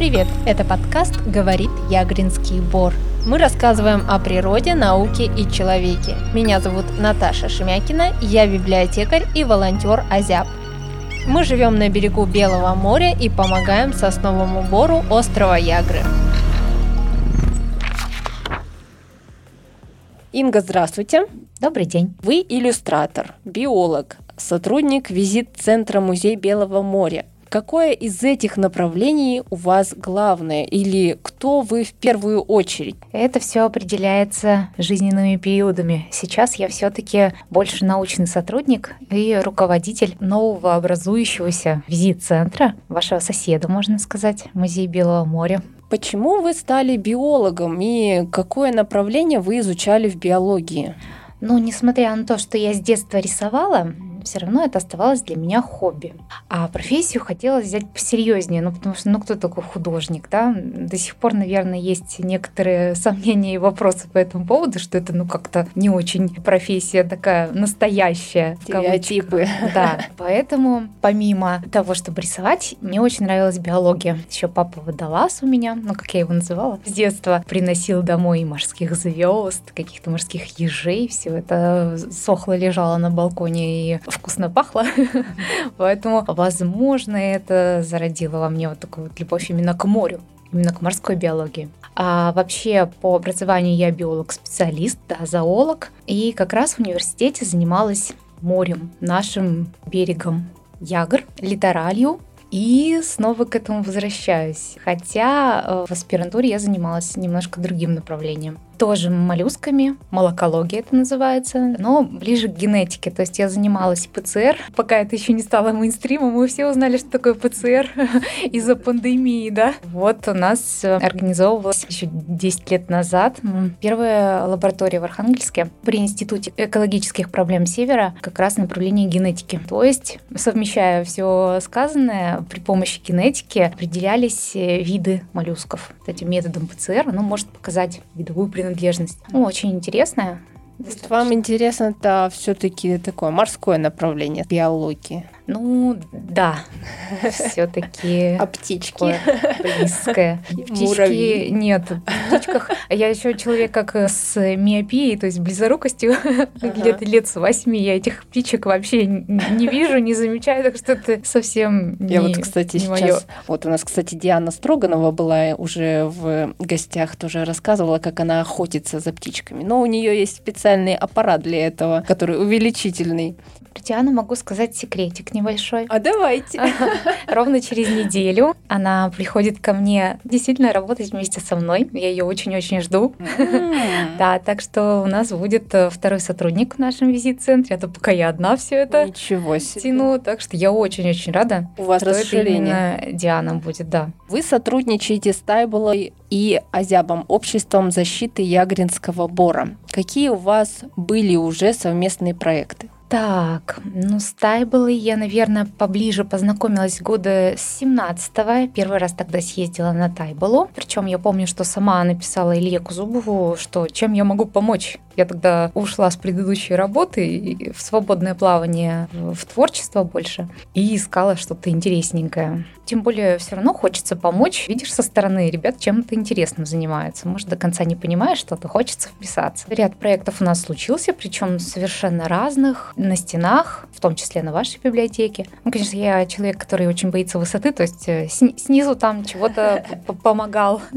Привет! Это подкаст «Говорит Ягринский Бор». Мы рассказываем о природе, науке и человеке. Меня зовут Наташа Шемякина, я библиотекарь и волонтер Азяб. Мы живем на берегу Белого моря и помогаем сосновому бору острова Ягры. Инга, здравствуйте. Добрый день. Вы иллюстратор, биолог, сотрудник визит-центра Музей Белого моря. Какое из этих направлений у вас главное или кто вы в первую очередь? Это все определяется жизненными периодами. Сейчас я все-таки больше научный сотрудник и руководитель нового образующегося визит-центра, вашего соседа, можно сказать, Музей Белого моря. Почему вы стали биологом и какое направление вы изучали в биологии? Ну, несмотря на то, что я с детства рисовала, все равно это оставалось для меня хобби. А профессию хотелось взять посерьезнее, ну потому что ну кто такой художник, да? До сих пор, наверное, есть некоторые сомнения и вопросы по этому поводу, что это ну как-то не очень профессия такая настоящая. Стереотипы. Да, поэтому помимо того, чтобы рисовать, мне очень нравилась биология. Еще папа водолаз у меня, ну как я его называла, с детства приносил домой морских звезд, каких-то морских ежей, все это сохло лежало на балконе и вкусно пахло. Поэтому, возможно, это зародило во мне вот такую вот любовь именно к морю именно к морской биологии. А вообще по образованию я биолог-специалист, да, зоолог, и как раз в университете занималась морем, нашим берегом Ягр, литералью, и снова к этому возвращаюсь. Хотя э, в аспирантуре я занималась немножко другим направлением тоже моллюсками, молокология это называется, но ближе к генетике. То есть я занималась ПЦР, пока это еще не стало мейнстримом, мы все узнали, что такое ПЦР из-за пандемии, да. Вот у нас организовывалась еще 10 лет назад первая лаборатория в Архангельске при Институте экологических проблем Севера как раз направление генетики. То есть, совмещая все сказанное, при помощи генетики определялись э, виды моллюсков. Этим методом ПЦР оно может показать видовую принадлежность принадлежность. Очень интересная. Вам интересно это все-таки такое морское направление биологии? Ну, да, все-таки. А птички? Близкое. Птички нет. Птичках я еще человек как с миопией, то есть близорукостью. Где-то лет с восьми я этих птичек вообще не вижу, не замечаю, так что это совсем не Я вот, кстати, сейчас... Вот у нас, кстати, Диана Строганова была уже в гостях, тоже рассказывала, как она охотится за птичками. Но у нее есть специальный аппарат для этого, который увеличительный. Про Диану могу сказать секретик небольшой. А давайте. Ровно через неделю она приходит ко мне действительно работать вместе со мной. Я ее очень-очень жду. Да, так что у нас будет э, второй сотрудник в нашем визит-центре. А то пока я одна все это Ничего себе. тяну. Так что я очень-очень рада. У вас расширение. Диана будет, да. Вы сотрудничаете с Тайболой и Азябом, обществом защиты Ягринского бора. Какие у вас были уже совместные проекты? Так, ну с Тайболой я, наверное, поближе познакомилась года с 17-го. Первый раз тогда съездила на Тайболу. Причем я помню, что сама написала Илье Кузубову, что чем я могу помочь. Я тогда ушла с предыдущей работы в свободное плавание, в творчество больше, и искала что-то интересненькое. Тем более все равно хочется помочь. Видишь со стороны ребят чем-то интересным занимаются. Может, до конца не понимаешь что-то, хочется вписаться. Ряд проектов у нас случился, причем совершенно разных на стенах, в том числе на вашей библиотеке. Ну, конечно, я человек, который очень боится высоты, то есть э, снизу там чего-то помогал.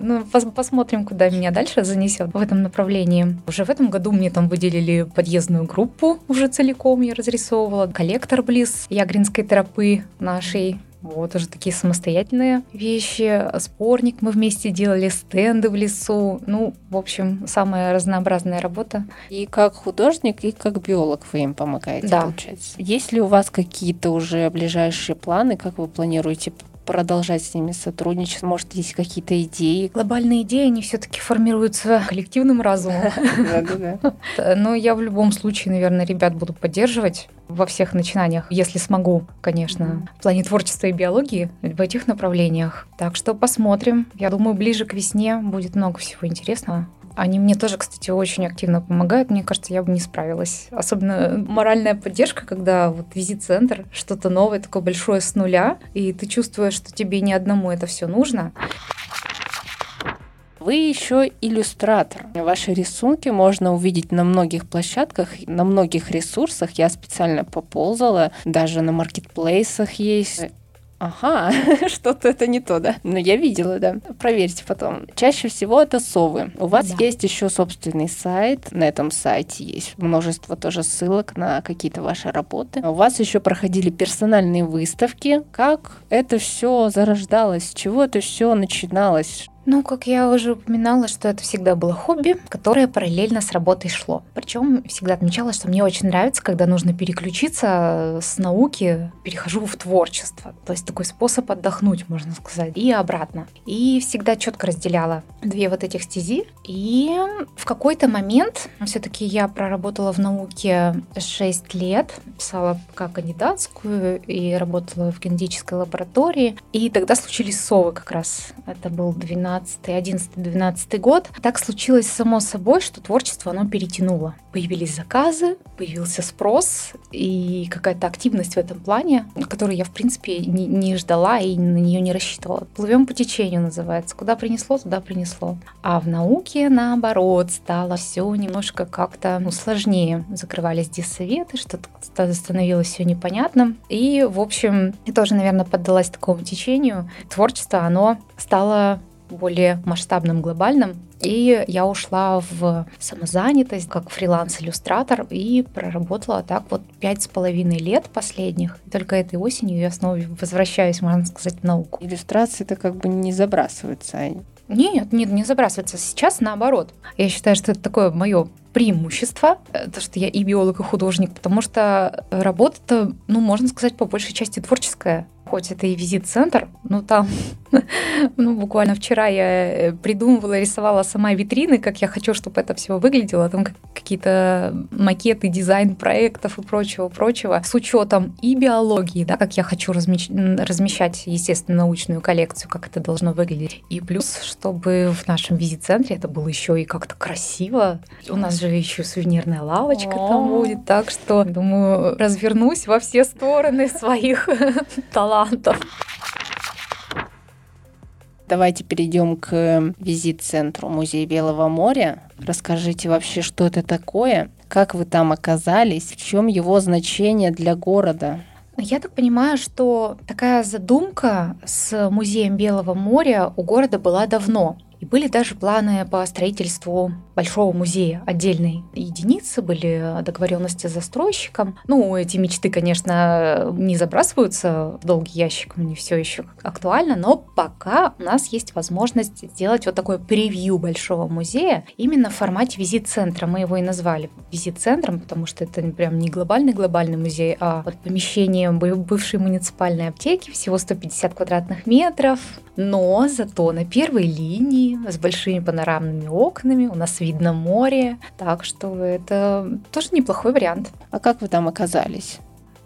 Ну, посмотрим, куда меня дальше занесет в этом направлении. Уже в этом году мне там выделили подъездную группу, уже целиком я разрисовывала, коллектор близ Ягринской тропы нашей вот уже такие самостоятельные вещи. Спорник мы вместе делали, стенды в лесу. Ну, в общем, самая разнообразная работа. И как художник, и как биолог вы им помогаете, да. получается. Есть ли у вас какие-то уже ближайшие планы, как вы планируете продолжать с ними сотрудничать? Может, есть какие-то идеи? Глобальные идеи, они все-таки формируются коллективным разумом. Но я в любом случае, наверное, ребят буду поддерживать во всех начинаниях, если смогу, конечно, в плане творчества и биологии в этих направлениях. Так что посмотрим. Я думаю, ближе к весне будет много всего интересного. Они мне тоже, кстати, очень активно помогают. Мне кажется, я бы не справилась. Особенно моральная поддержка, когда вот визит-центр, что-то новое, такое большое с нуля, и ты чувствуешь, что тебе не одному это все нужно. Вы еще иллюстратор. Ваши рисунки можно увидеть на многих площадках, на многих ресурсах. Я специально поползала, даже на маркетплейсах есть. Ага, что-то это не то, да. Но я видела, да. Проверьте потом. Чаще всего это совы. У вас да. есть еще собственный сайт. На этом сайте есть множество тоже ссылок на какие-то ваши работы. У вас еще проходили персональные выставки. Как это все зарождалось? С чего это все начиналось? Ну, как я уже упоминала, что это всегда было хобби, которое параллельно с работой шло. Причем всегда отмечала, что мне очень нравится, когда нужно переключиться с науки, перехожу в творчество. То есть такой способ отдохнуть, можно сказать, и обратно. И всегда четко разделяла две вот этих стези. И в какой-то момент все-таки я проработала в науке 6 лет, писала пока кандидатскую и работала в генетической лаборатории. И тогда случились совы как раз. Это был 12 12, 11, 12 год, так случилось само собой, что творчество оно перетянуло. Появились заказы, появился спрос и какая-то активность в этом плане, которую я, в принципе, не, не ждала и на нее не рассчитывала. Плывем по течению называется. Куда принесло, туда принесло. А в науке, наоборот, стало все немножко как-то ну, сложнее. Закрывались диссоветы, что-то становилось все непонятно. И, в общем, я тоже, наверное, поддалась такому течению. Творчество, оно стало более масштабным, глобальным. И я ушла в самозанятость как фриланс-иллюстратор и проработала так вот пять с половиной лет последних. И только этой осенью я снова возвращаюсь, можно сказать, в науку. Иллюстрации это как бы не забрасываются. Нет, нет, не забрасывается. Сейчас наоборот. Я считаю, что это такое мое преимущество, э, то, что я и биолог, и художник, потому что работа-то, ну, можно сказать, по большей части творческая хоть это и визит-центр, но там, ну, буквально вчера я э, придумывала, рисовала сама витрины, как я хочу, чтобы это все выглядело, там какие-то макеты, дизайн проектов и прочего-прочего, с учетом и биологии, да, как я хочу размещ... размещать, естественно, научную коллекцию, как это должно выглядеть. И плюс, чтобы в нашем визит-центре это было еще и как-то красиво. У нас же еще сувенирная лавочка там будет, так что, думаю, развернусь во все стороны своих талантов талантов. Давайте перейдем к визит-центру Музея Белого моря. Расскажите вообще, что это такое, как вы там оказались, в чем его значение для города? Я так понимаю, что такая задумка с музеем Белого моря у города была давно. И были даже планы по строительству большого музея отдельной единицы, были договоренности с застройщиком. Ну, эти мечты, конечно, не забрасываются в долгий ящик, не все еще актуально, но пока у нас есть возможность сделать вот такое превью большого музея именно в формате визит-центра. Мы его и назвали визит-центром, потому что это прям не глобальный-глобальный музей, а вот помещение бывшей муниципальной аптеки, всего 150 квадратных метров, но зато на первой линии с большими панорамными окнами у нас видно море, так что это тоже неплохой вариант. А как вы там оказались?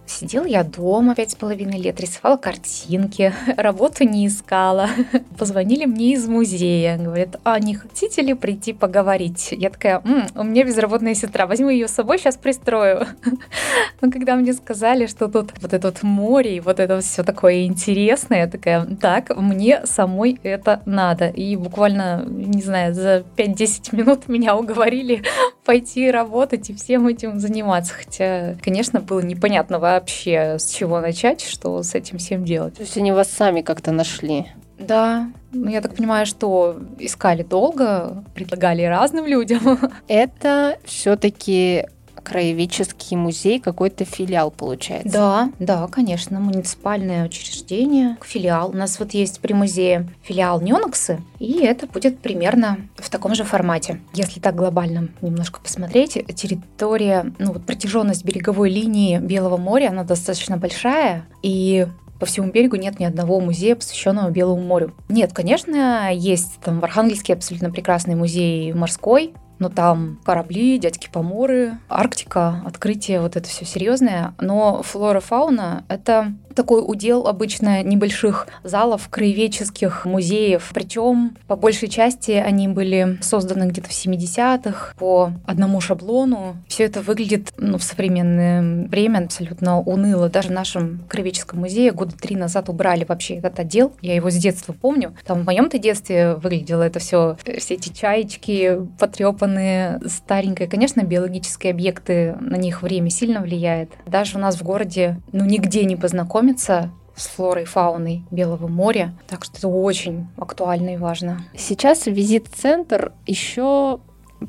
Сидела я дома пять с половиной лет, рисовала картинки, работу не искала. Позвонили мне из музея, говорят, а не хотите ли прийти поговорить? Я такая, М, у меня безработная сестра, возьму ее с собой, сейчас пристрою. Но когда мне сказали, что тут вот это вот море и вот это все такое интересное, я такая, так, мне самой это надо. И буквально, не знаю, за 5-10 минут меня уговорили пойти работать и всем этим заниматься. Хотя, конечно, было непонятно вообще, с чего начать, что с этим всем делать. То есть они вас сами как-то нашли? Да, ну, я так понимаю, что искали долго, предлагали разным людям. Это все-таки краеведческий музей, какой-то филиал получается. Да, да, конечно, муниципальное учреждение, филиал. У нас вот есть при музее филиал Нёноксы, и это будет примерно в таком же формате. Если так глобально немножко посмотреть, территория, ну вот протяженность береговой линии Белого моря, она достаточно большая, и по всему берегу нет ни одного музея, посвященного Белому морю. Нет, конечно, есть там в Архангельске абсолютно прекрасный музей морской, но там корабли, дядьки поморы, Арктика, открытие, вот это все серьезное. Но флора, фауна — это такой удел обычно небольших залов, краеведческих музеев. Причем по большей части они были созданы где-то в 70-х по одному шаблону. Все это выглядит ну, в современное время абсолютно уныло. Даже в нашем краеведческом музее года три назад убрали вообще этот отдел. Я его с детства помню. Там в моем-то детстве выглядело это все, все эти чаечки потрепанные, старенькие. Конечно, биологические объекты, на них время сильно влияет. Даже у нас в городе, ну, нигде не познакомиться с флорой и фауной Белого моря. Так что это очень актуально и важно. Сейчас визит-центр еще,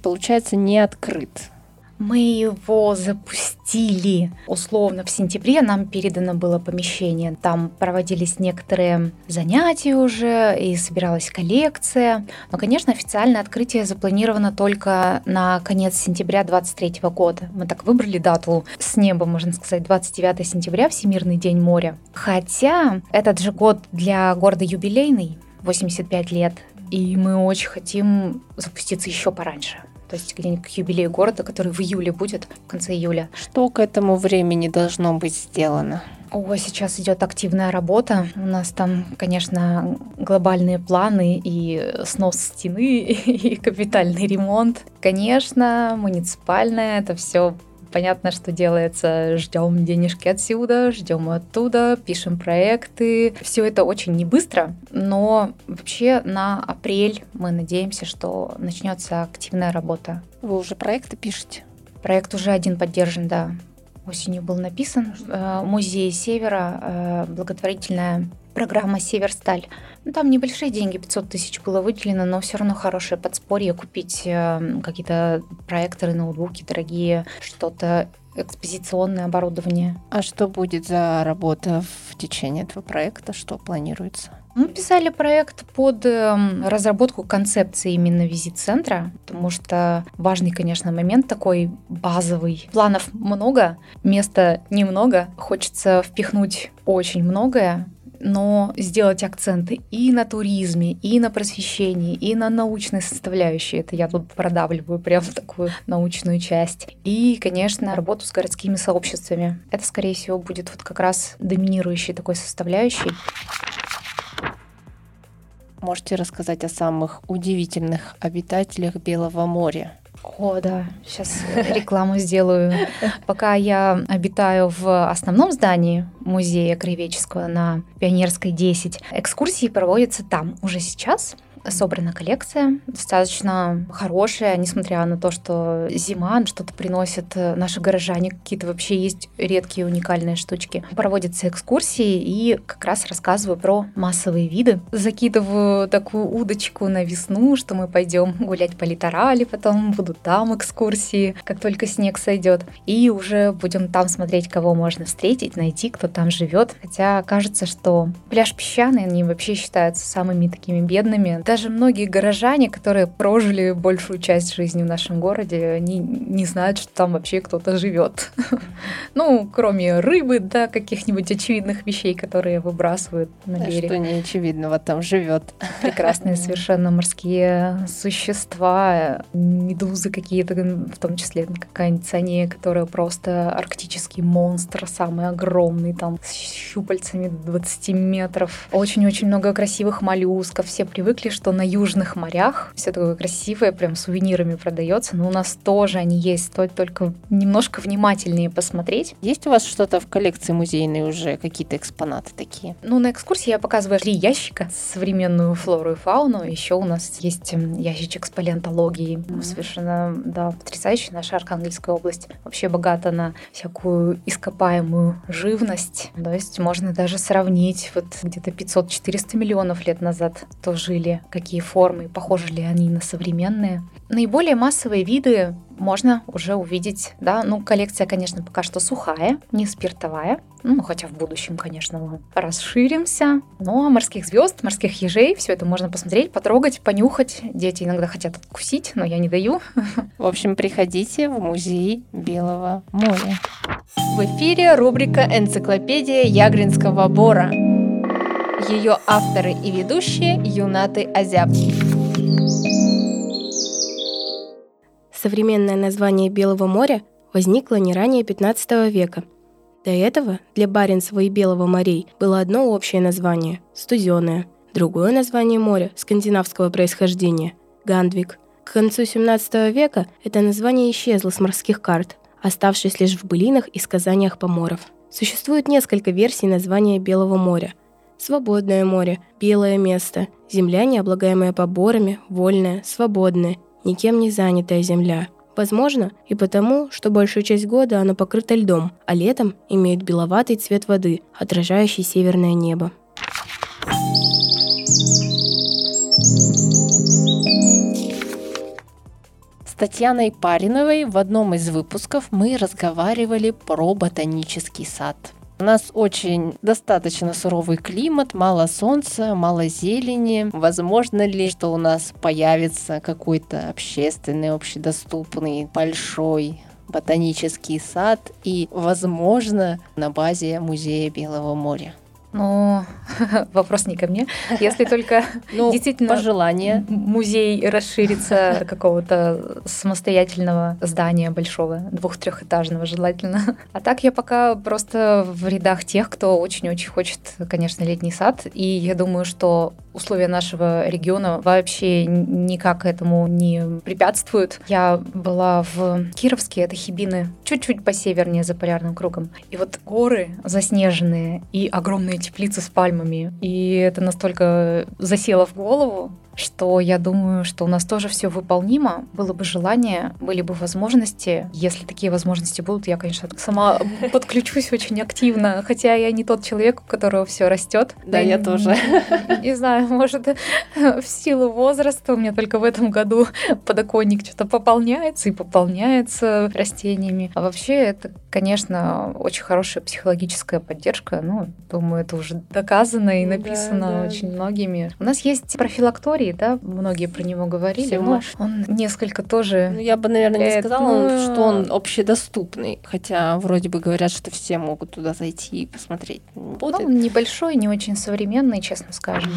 получается, не открыт. Мы его запустили условно в сентябре, нам передано было помещение. Там проводились некоторые занятия уже и собиралась коллекция. Но, конечно, официальное открытие запланировано только на конец сентября 2023 года. Мы так выбрали дату с неба, можно сказать, 29 сентября, Всемирный день моря. Хотя этот же год для города юбилейный, 85 лет, и мы очень хотим запуститься еще пораньше то есть где-нибудь к юбилею города, который в июле будет, в конце июля. Что к этому времени должно быть сделано? О, сейчас идет активная работа. У нас там, конечно, глобальные планы и снос стены, и капитальный ремонт. Конечно, муниципальное это все понятно, что делается. Ждем денежки отсюда, ждем оттуда, пишем проекты. Все это очень не быстро, но вообще на апрель мы надеемся, что начнется активная работа. Вы уже проекты пишете? Проект уже один поддержан, да. Осенью был написан. Э, Музей Севера, э, благотворительная программа «Северсталь». Ну, там небольшие деньги, 500 тысяч было выделено, но все равно хорошее подспорье купить э, какие-то проекторы, ноутбуки дорогие, что-то экспозиционное оборудование. А что будет за работа в течение этого проекта? Что планируется? Мы писали проект под эм, разработку концепции именно визит-центра, потому что важный, конечно, момент такой базовый. Планов много, места немного. Хочется впихнуть очень многое, но сделать акценты и на туризме, и на просвещении, и на научной составляющей. Это я тут продавливаю прям такую научную часть. И, конечно, работу с городскими сообществами. Это, скорее всего, будет вот как раз доминирующей такой составляющей. Можете рассказать о самых удивительных обитателях Белого моря? О, да, сейчас рекламу сделаю. Пока я обитаю в основном здании музея краеведческого на Пионерской 10, экскурсии проводятся там уже сейчас собрана коллекция, достаточно хорошая, несмотря на то, что зима, что-то приносят э, наши горожане, какие-то вообще есть редкие уникальные штучки. Проводятся экскурсии и как раз рассказываю про массовые виды. Закидываю такую удочку на весну, что мы пойдем гулять по литорали, потом будут там экскурсии, как только снег сойдет. И уже будем там смотреть, кого можно встретить, найти, кто там живет. Хотя кажется, что пляж песчаный, они вообще считаются самыми такими бедными даже многие горожане, которые прожили большую часть жизни в нашем городе, они не знают, что там вообще кто-то живет. Ну, кроме рыбы, да, каких-нибудь очевидных вещей, которые выбрасывают на берег. Что не очевидного там живет. Прекрасные совершенно морские существа, медузы какие-то, в том числе какая-нибудь циания, которая просто арктический монстр, самый огромный, там, с щупальцами 20 метров. Очень-очень много красивых моллюсков. Все привыкли, что что на южных морях все такое красивое, прям сувенирами продается, но у нас тоже они есть, стоит только немножко внимательнее посмотреть. Есть у вас что-то в коллекции музейной уже, какие-то экспонаты такие? Ну, на экскурсии я показываю три ящика, современную флору и фауну, еще у нас есть ящичек с палеонтологией, mm-hmm. совершенно, да, потрясающий, наша Архангельская область вообще богата на всякую ископаемую живность, то есть можно даже сравнить, вот где-то 500-400 миллионов лет назад то жили какие формы, похожи ли они на современные. Наиболее массовые виды можно уже увидеть, да, ну, коллекция, конечно, пока что сухая, не спиртовая, ну, хотя в будущем, конечно, мы расширимся. Но морских звезд, морских ежей, все это можно посмотреть, потрогать, понюхать. Дети иногда хотят откусить, но я не даю. В общем, приходите в музей Белого моря. В эфире рубрика «Энциклопедия Ягринского бора». Ее авторы и ведущие Юнаты Азяб. Современное название Белого моря возникло не ранее 15 века. До этого для Баренцева и Белого морей было одно общее название – студеное. Другое название моря скандинавского происхождения – Гандвик. К концу 17 века это название исчезло с морских карт, оставшись лишь в былинах и сказаниях поморов. Существует несколько версий названия Белого моря. Свободное море, белое место, земля, не облагаемая поборами, вольная, свободная, никем не занятая земля. Возможно, и потому, что большую часть года оно покрыто льдом, а летом имеет беловатый цвет воды, отражающий северное небо. С Татьяной Париновой в одном из выпусков мы разговаривали про ботанический сад. У нас очень достаточно суровый климат, мало солнца, мало зелени. Возможно ли, что у нас появится какой-то общественный, общедоступный, большой ботанический сад и, возможно, на базе музея Белого моря? Ну, вопрос не ко мне. Если только ну, действительно пожелание. музей расширится до какого-то самостоятельного здания большого, двух-трехэтажного желательно. А так я пока просто в рядах тех, кто очень-очень хочет, конечно, летний сад. И я думаю, что условия нашего региона вообще никак этому не препятствуют. Я была в Кировске, это Хибины, чуть-чуть посевернее за полярным кругом. И вот горы заснеженные и огромные теплицы с пальмами. И это настолько засело в голову, что я думаю, что у нас тоже все выполнимо. Было бы желание, были бы возможности. Если такие возможности будут, я, конечно, сама подключусь очень активно. Хотя я не тот человек, у которого все растет. Да, я тоже. Не знаю, может, в силу возраста у меня только в этом году подоконник что-то пополняется и пополняется растениями. А вообще это, конечно, очень хорошая психологическая поддержка. Ну, думаю, это уже доказано и написано очень многими. У нас есть профилакторий Марии, да, многие про него говорили. Но он несколько тоже... Ну, я бы, наверное, не сказала, ну... что он общедоступный, хотя вроде бы говорят, что все могут туда зайти и посмотреть. Будет. Ну, он небольшой, не очень современный, честно скажем.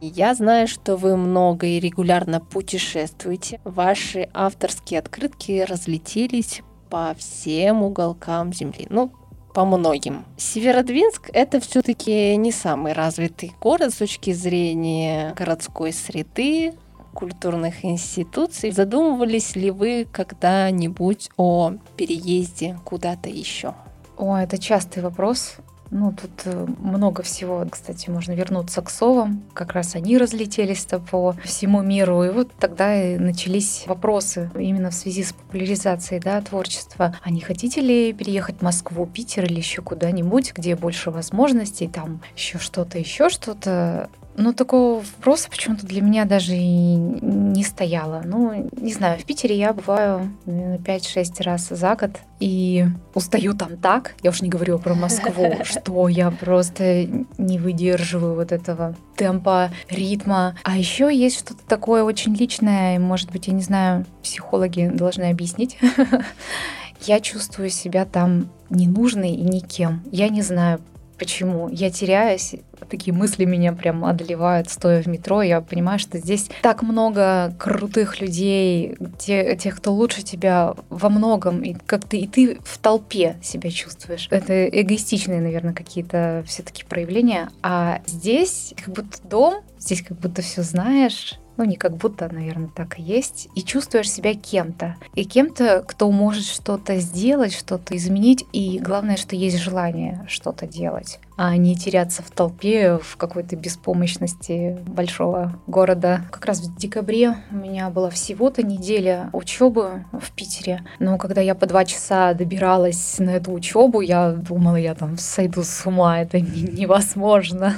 Я знаю, что вы много и регулярно путешествуете. Ваши авторские открытки разлетелись по всем уголкам Земли. Ну, по многим. Северодвинск — это все-таки не самый развитый город с точки зрения городской среды, культурных институций. Задумывались ли вы когда-нибудь о переезде куда-то еще? О, это частый вопрос. Ну, тут э, много всего. Кстати, можно вернуться к совам. Как раз они разлетелись-то по всему миру. И вот тогда и начались вопросы именно в связи с популяризацией да, творчества. А не хотите ли переехать в Москву, Питер или еще куда-нибудь, где больше возможностей, там еще что-то, еще что-то? Ну, такого вопроса почему-то для меня даже и не стояло. Ну, не знаю, в Питере я бываю, наверное, 5-6 раз за год и устаю там так, я уж не говорю про Москву, что я просто не выдерживаю вот этого темпа, ритма. А еще есть что-то такое очень личное, может быть, я не знаю, психологи должны объяснить. Я чувствую себя там ненужной и никем. Я не знаю, Почему? Я теряюсь, такие мысли меня прям одолевают, стоя в метро. Я понимаю, что здесь так много крутых людей, те, тех, кто лучше тебя во многом, и как ты, и ты в толпе себя чувствуешь. Это эгоистичные, наверное, какие-то все-таки проявления. А здесь как будто дом, здесь как будто все знаешь, ну не как будто, наверное, так и есть, и чувствуешь себя кем-то. И кем-то, кто может что-то сделать, что-то изменить, и главное, что есть желание что-то делать, а не теряться в толпе, в какой-то беспомощности большого города. Как раз в декабре у меня была всего-то неделя учебы в Питере, но когда я по два часа добиралась на эту учебу, я думала, я там сойду с ума, это невозможно.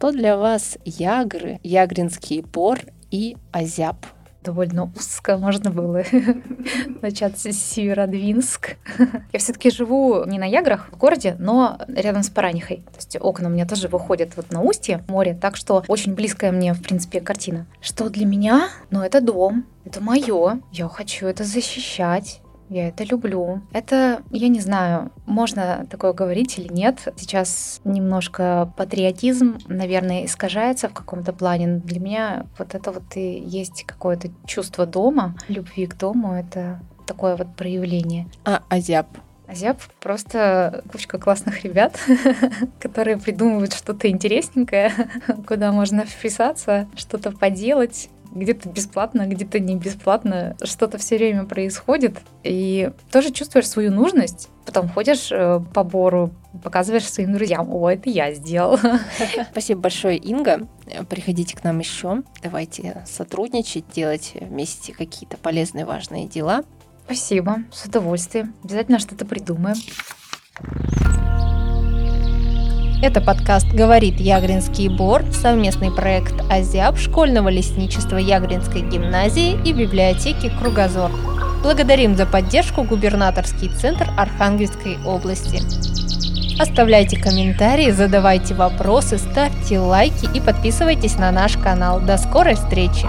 Что для вас ягры, ягринский бор и азяб? довольно узко можно было начать с Северодвинск. Я все-таки живу не на Яграх, в городе, но рядом с Паранихой. То есть окна у меня тоже выходят вот на устье море, так что очень близкая мне, в принципе, картина. Что для меня? Ну, это дом, это мое. Я хочу это защищать. Я это люблю. Это, я не знаю, можно такое говорить или нет. Сейчас немножко патриотизм, наверное, искажается в каком-то плане. Для меня вот это вот и есть какое-то чувство дома, любви к дому. Это такое вот проявление. А Азяб? Азяб просто кучка классных ребят, которые придумывают что-то интересненькое, куда можно вписаться, что-то поделать где-то бесплатно, где-то не бесплатно, что-то все время происходит, и тоже чувствуешь свою нужность, потом ходишь э, по бору, показываешь своим друзьям, о, это я сделал. Спасибо большое, Инга. Приходите к нам еще. Давайте сотрудничать, делать вместе какие-то полезные, важные дела. Спасибо, с удовольствием. Обязательно что-то придумаем. Это подкаст «Говорит Ягринский бор», совместный проект «Азиаб» школьного лесничества Ягринской гимназии и библиотеки «Кругозор». Благодарим за поддержку губернаторский центр Архангельской области. Оставляйте комментарии, задавайте вопросы, ставьте лайки и подписывайтесь на наш канал. До скорой встречи!